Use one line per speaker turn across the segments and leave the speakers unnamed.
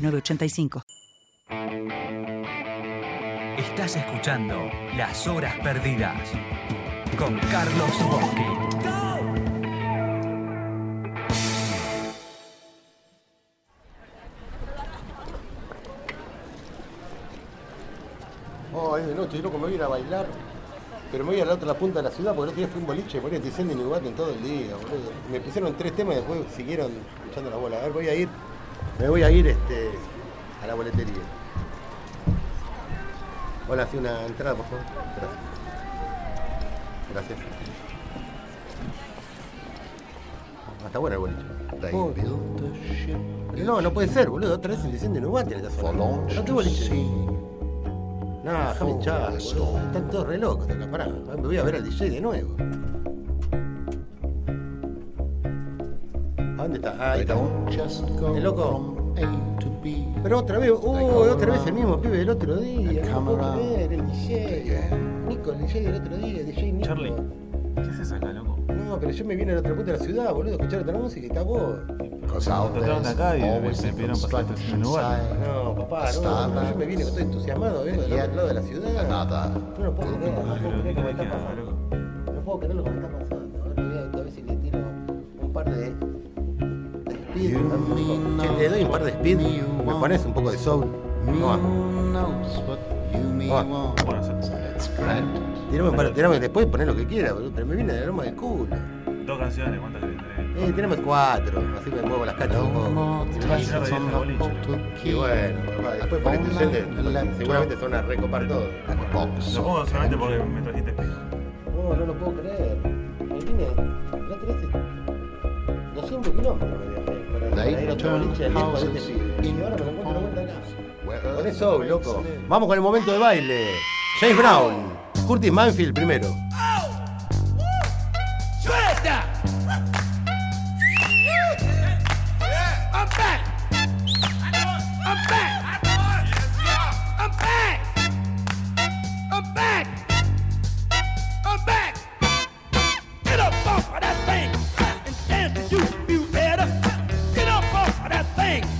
906985.
Estás escuchando Las Horas Perdidas con Carlos Bosque.
Oh, es de noche, loco, me voy a ir a bailar. Pero me voy a la otra punta de la ciudad porque el otro día fui a un boliche, por ahí estoy en en todo el día, boludo. Me pusieron tres temas y después siguieron echando la bola. A ver, voy a ir, me voy a ir este, a la boletería. Hola, hace una entrada, por favor. Gracias. Gracias. Ah, está bueno el boliche. No, no puede ser, boludo. Otra vez el diseño de Nubat en esta zona. No, qué boliche. No, déjame hinchar, boludo. Están todos re locos acá. Pará, me voy a ver al DJ de nuevo. Dónde está? Ahí está. El loco. Pero otra vez, uh, otra vez el mismo pibe del otro día. No puedo creer, el DJ. Nico, el DJ del otro día, DJ Nico.
Charlie, ¿qué haces acá, loco?
No, pero yo me vine a la otra punta de la ciudad, boludo, a escuchar otra música y está vos.
De acá y me, pidieron pasar esta en lugar.
No, papá, no, no, yo me vine, estoy entusiasmado, vengo del otro lado de la ciudad.
Nada.
Yo no puedo creer, no puedo creer
¿qué
que está pasando. No puedo creer lo que me está pasando. A, a ver si le tiro un par de, ¿no? Te doy un par de speed. Me pones un poco de soul. No,
Bueno, se-
tirame un par, tirame después poner lo que quieras, boludo, pero me viene de aroma de culo.
dos canciones, ¿cuántas querés? Tres.
Eh, tenemos cuatro, así me muevo las cachas un poco. Y bueno, papá, después sende, seguramente se van a recopar todo.
Lo pongo solamente porque me trajiste espejo.
No, no lo puedo creer. Me vine, otra vez, 200 kilómetros me viajé para, para ir a otro boliche de 10 para pibe. Y ahora me lo encuentro de vuelta acá. Con eso, loco. Vamos con el momento de baile. James Brown, Curtis Manfield primero.
sing.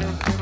Yeah.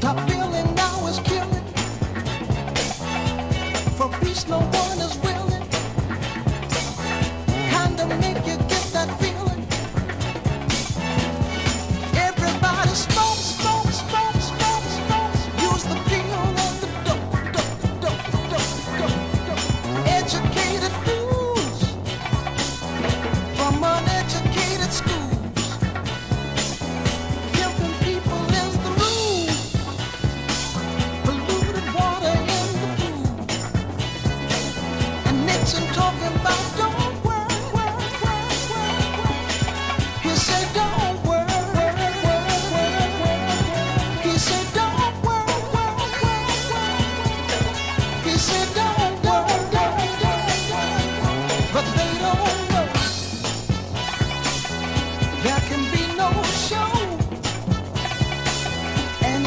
top.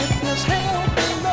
if help hell below.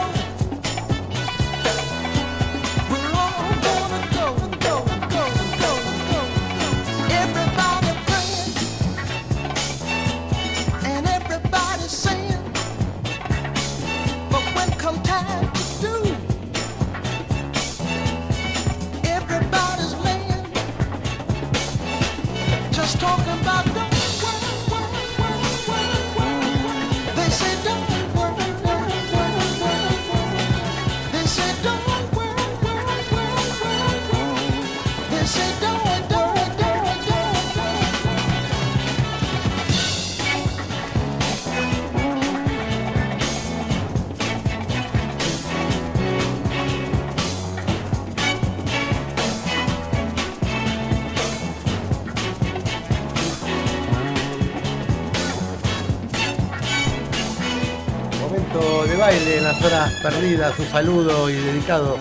de baile
en las horas perdidas. Un saludo y dedicado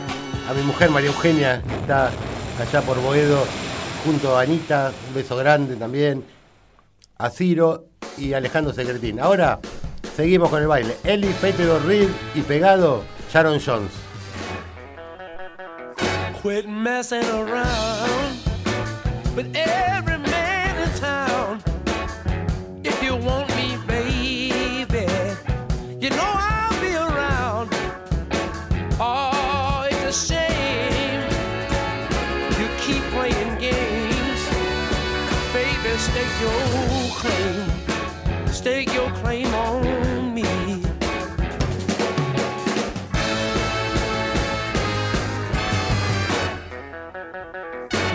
a mi mujer María Eugenia, que está allá por Boedo, junto a Anita, un beso grande también, a Ciro y Alejandro Secretín. Ahora seguimos con el baile. Eli, Petero Reed y pegado Sharon Jones.
Quit messing around your claim, stake your claim on me.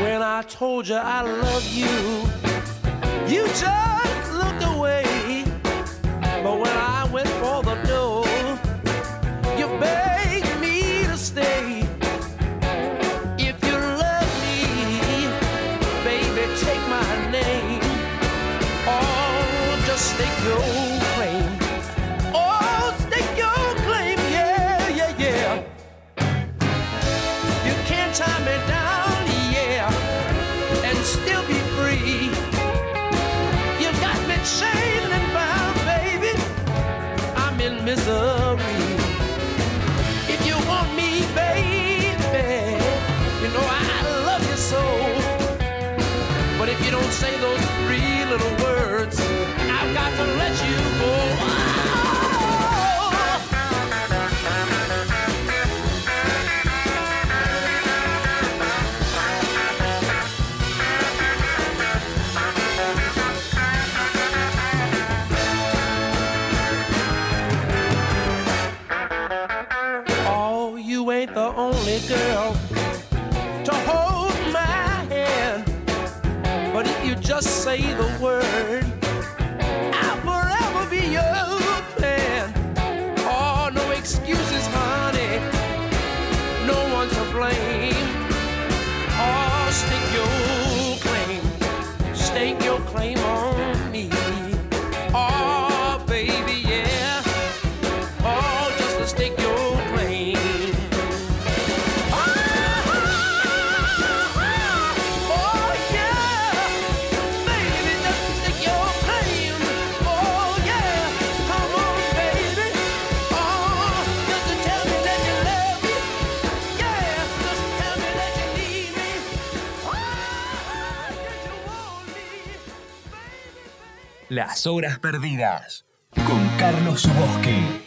When I told you I love you, you just looked away. But when I went for the door, misery. If you want me, baby, you know I love you so. But if you don't say those only girl to hold my hand. But if you just say the word,
Las horas perdidas con Carlos
Subosque.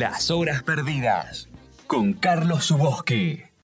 Las Horas Perdidas con Carlos Subosque.